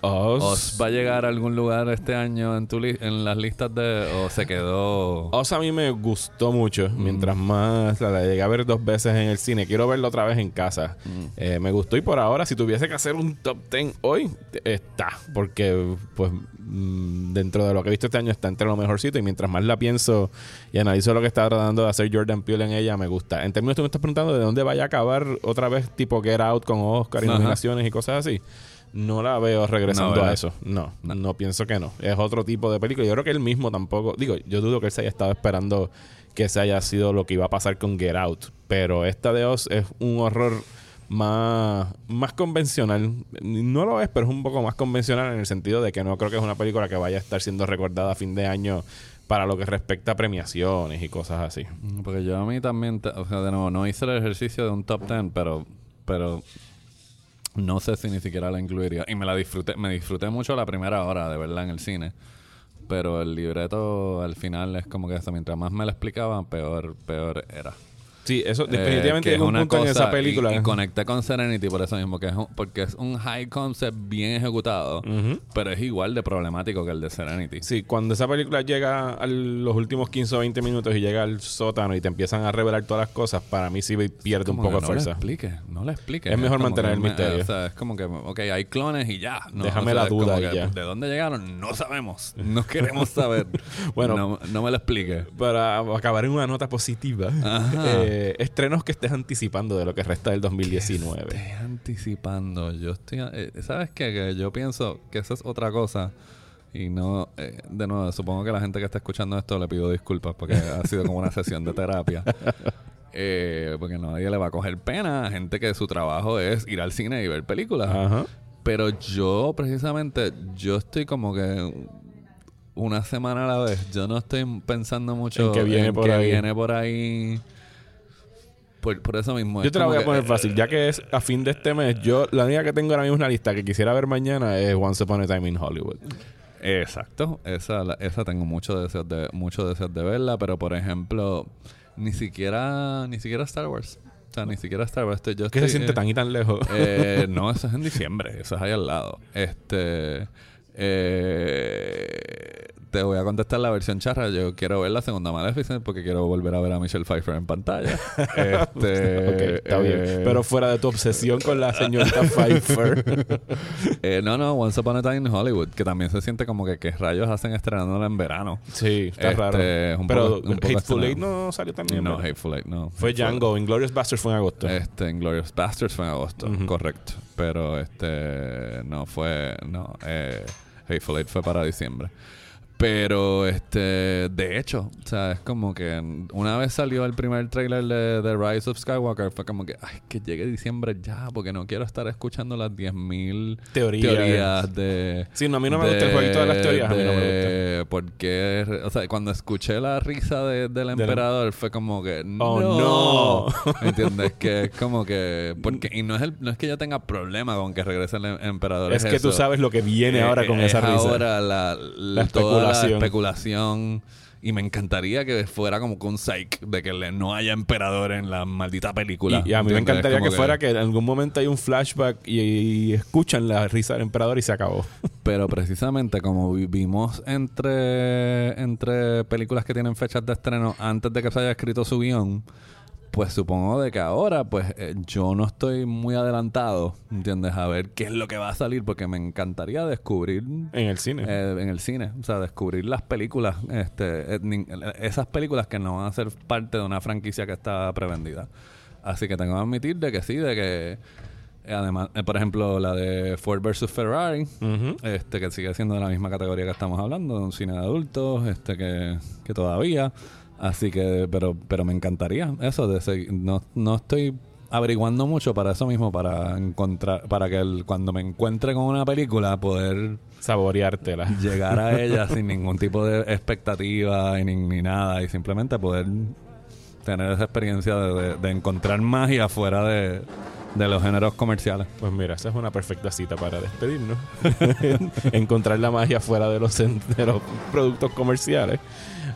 [SPEAKER 3] Oz.
[SPEAKER 2] ¿Oz va a llegar a algún lugar este año en, tu li- en las listas de... o se quedó...
[SPEAKER 3] Oz a mí me gustó mucho.
[SPEAKER 2] Mm.
[SPEAKER 3] Mientras más la, la llegué a ver dos veces en el cine. Quiero verla otra vez en casa.
[SPEAKER 2] Mm.
[SPEAKER 3] Eh, me gustó y por ahora, si tuviese que hacer un top 10 hoy, está. Porque, pues, mm, dentro de lo que he visto este año está entre lo mejorcito. Y mientras más la pienso y analizo lo que está tratando de hacer Jordan Peele en ella, me gusta. En términos, tú me estás preguntando de dónde vaya a acabar otra vez, tipo Get Out con Oscar y
[SPEAKER 2] Ajá.
[SPEAKER 3] nominaciones y cosas así. No la veo regresando
[SPEAKER 2] No,
[SPEAKER 3] a eso. No, no, pienso que no. Es otro tipo de película. Yo creo que él mismo tampoco. Digo, yo dudo que él se haya estado esperando que ese haya sido lo que iba a pasar con Get Out. Pero esta de Oz es un horror más, más convencional. No lo es, pero es un poco más convencional en el sentido de que no creo que es una película que vaya a estar siendo recordada a fin de año para lo que respecta a premiaciones y cosas así.
[SPEAKER 2] Mm, Porque yo a mí también, o sea, de nuevo, no hice el ejercicio de un top 10, pero, pero no sé si ni siquiera la incluiría. Y me la disfruté, me disfruté mucho la primera hora de verla en el cine. Pero el libreto al final es como que eso, mientras más me lo explicaban, peor, peor era.
[SPEAKER 3] Sí, eso
[SPEAKER 2] Eh,
[SPEAKER 3] definitivamente
[SPEAKER 2] que
[SPEAKER 3] llega un
[SPEAKER 2] una
[SPEAKER 3] punto en esa película.
[SPEAKER 2] Y, y conecté con Serenity por eso mismo, que es un- porque es un high concept bien ejecutado, pero es igual de problemático que el de Serenity.
[SPEAKER 3] Sí, cuando esa película llega a los últimos 15 o 20 minutos y llega al sótano y te empiezan a revelar todas las cosas, para mí sí pierde un poco de
[SPEAKER 2] no le
[SPEAKER 3] fuerza.
[SPEAKER 2] explique, no le explique.
[SPEAKER 3] Es mejor mantener el misterio.
[SPEAKER 2] O sea, es como que, ok, hay clones y ya. No,
[SPEAKER 3] Déjame
[SPEAKER 2] o sea,
[SPEAKER 3] la
[SPEAKER 2] es
[SPEAKER 3] duda y
[SPEAKER 2] que,
[SPEAKER 3] ya.
[SPEAKER 2] ¿De dónde llegaron? No sabemos. No queremos saber.
[SPEAKER 3] Bueno.
[SPEAKER 2] no, no me lo explique.
[SPEAKER 3] Para acabar en una nota positiva,
[SPEAKER 2] Ajá.
[SPEAKER 3] eh, estrenos que estés anticipando de lo que resta del 2019.
[SPEAKER 2] Estoy anticipando. Yo estoy. eh, ¿Sabes qué? Que yo pienso que eso es otra cosa. Y no. eh, de nuevo, supongo que la gente que está escuchando esto le pido disculpas porque ha sido como una sesión de terapia. Eh, porque nadie le va a coger pena a gente que su trabajo es ir al cine y ver películas.
[SPEAKER 3] Ajá.
[SPEAKER 2] Pero yo, precisamente, yo estoy como que una semana a la vez. Yo no estoy pensando mucho
[SPEAKER 3] En que viene por
[SPEAKER 2] que
[SPEAKER 3] ahí.
[SPEAKER 2] viene por ahí. Por, por eso mismo.
[SPEAKER 3] Yo te la voy a poner
[SPEAKER 2] eh,
[SPEAKER 3] fácil, ya que es a fin de este mes. Yo, la única que tengo ahora mismo en la lista que quisiera ver mañana es Once Upon a Time in Hollywood.
[SPEAKER 2] Exacto, esa, la- esa tengo mucho deseos de mucho deseos de verla, pero por ejemplo, ni siquiera ni siquiera Star Wars, o sea, ni siquiera Star Wars. Estoy- yo
[SPEAKER 3] ¿Qué se siente
[SPEAKER 2] eh,
[SPEAKER 3] tan y tan lejos?
[SPEAKER 2] eh, no, eso es en diciembre, eso es ahí al lado. Este eh, te voy a contestar la versión charra. Yo quiero ver la segunda Maleficent porque quiero volver a ver a Michelle Pfeiffer en pantalla. este,
[SPEAKER 3] está bien.
[SPEAKER 2] eh,
[SPEAKER 3] Pero fuera de tu obsesión con la señorita Pfeiffer.
[SPEAKER 2] eh, no, no, Once Upon a Time in Hollywood, que también se siente como que qué rayos hacen estrenándola en verano.
[SPEAKER 3] sí, está
[SPEAKER 2] Este,
[SPEAKER 3] raro.
[SPEAKER 2] es un
[SPEAKER 3] Pero
[SPEAKER 2] poco- un poco
[SPEAKER 3] Hateful Eight no salió también.
[SPEAKER 2] No. Hateful Eight, no.
[SPEAKER 3] Fue Django. Inglorious Bastards fue en agosto.
[SPEAKER 2] Este, Inglorious Bastards fue en agosto, correcto. Pero este, no fue, no, eh, Hateful Eight fue para diciembre. Pero, este, de hecho, o sea, es como que una vez salió el primer trailer de, de Rise of Skywalker, fue como que, ay, que llegue diciembre ya, porque no quiero estar escuchando las 10.000
[SPEAKER 3] Teorías.
[SPEAKER 2] teorías de...
[SPEAKER 3] Sí, no, a mí no me gusta el jueguito de las teorías. A mí no me gusta.
[SPEAKER 2] de- Porque, o sea, cuando escuché la risa de- del emperador fue como que
[SPEAKER 3] Oh,
[SPEAKER 2] no, ¿entiendes? Que es como que porque y no es el, no es que yo tenga problema con que regrese el em- emperador.
[SPEAKER 3] Es que tú
[SPEAKER 2] eso.
[SPEAKER 3] sabes lo que viene
[SPEAKER 2] Eh,
[SPEAKER 3] ahora con
[SPEAKER 2] es
[SPEAKER 3] esa risa.
[SPEAKER 2] Ahora la,
[SPEAKER 3] La
[SPEAKER 2] toda la
[SPEAKER 3] especulación.
[SPEAKER 2] especulación y me encantaría que fuera como que un psych de que no haya emperador en la maldita película.
[SPEAKER 3] Y, y a mí me encantaría que, fuera que en algún momento hay un flashback y, y escuchan la risa del emperador y se acabó.
[SPEAKER 2] Pero precisamente como vivimos entre, entre películas que tienen fechas de estreno antes de que se haya escrito su guion, pues supongo de que ahora pues eh, yo no estoy muy adelantado, ¿entiendes? A ver qué es lo que va a salir, porque me encantaría descubrir
[SPEAKER 3] En el cine.
[SPEAKER 2] eh, en el cine, o sea, descubrir las películas, este, esas películas que no van a ser parte de una franquicia que está prevendida. Así que tengo que admitir de que sí, de que Eh, Además, eh, por ejemplo, la de Ford vs Ferrari, este que sigue siendo de la misma categoría que estamos hablando, de un cine de adultos, este que, que todavía. Así que, pero, pero me encantaría eso de seguir. No, no estoy averiguando mucho para eso mismo, para encontrar, para que el- cuando me encuentre con una película poder
[SPEAKER 3] Saboreártela.
[SPEAKER 2] llegar a ella sin ningún tipo de expectativa y ni, ni nada y simplemente poder tener esa experiencia de, de- de encontrar magia fuera de, de los géneros comerciales.
[SPEAKER 3] Pues mira, esa es una perfecta cita para despedirnos. Encontrar la magia fuera de los, de los productos comerciales.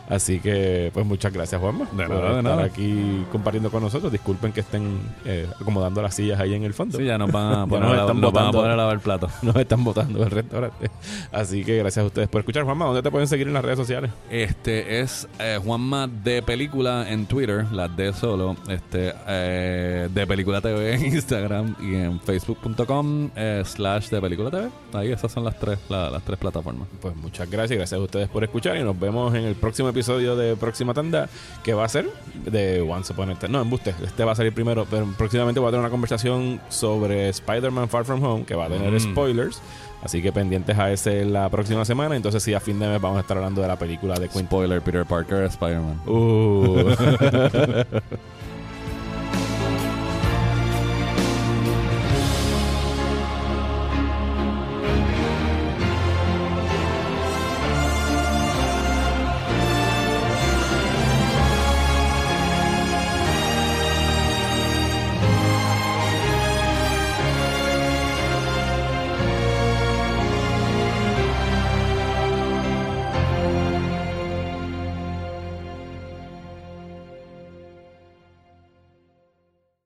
[SPEAKER 3] Así que, pues muchas gracias, Juanma,
[SPEAKER 2] De
[SPEAKER 3] por
[SPEAKER 2] nada, de
[SPEAKER 3] estar
[SPEAKER 2] nada.
[SPEAKER 3] aquí compartiendo con nosotros. Disculpen que estén eh, acomodando las sillas ahí en el fondo.
[SPEAKER 2] Sí, ya nos van a poner,
[SPEAKER 3] nos
[SPEAKER 2] a,
[SPEAKER 3] están
[SPEAKER 2] nos a
[SPEAKER 3] botando.
[SPEAKER 2] lavar
[SPEAKER 3] están votando del restaurante. Así que gracias a ustedes por escuchar. Juanma, ¿dónde te pueden seguir en las redes sociales?
[SPEAKER 2] Este es eh, Juanma de Película en Twitter, la D solo, este eh, de Película TV en Instagram y en facebook.com eh, slash de Película TV. Ahí esas son las tres, la- las tres plataformas.
[SPEAKER 3] Pues muchas gracias, gracias a ustedes por escuchar y nos vemos en el próximo episodio de Próxima Tanda, que va a ser de Once Upon a Time. No, embuste, este va a salir primero, pero próximamente voy a tener una conversación sobre Spider-Man Far From Home, que va a tener
[SPEAKER 2] Mm.
[SPEAKER 3] spoilers. Así que pendientes a ese la próxima semana. Entonces, sí, a fin de mes vamos a estar hablando de la película de Quentin.
[SPEAKER 2] Spoiler, Peter Parker, Spider-Man.
[SPEAKER 3] Uh.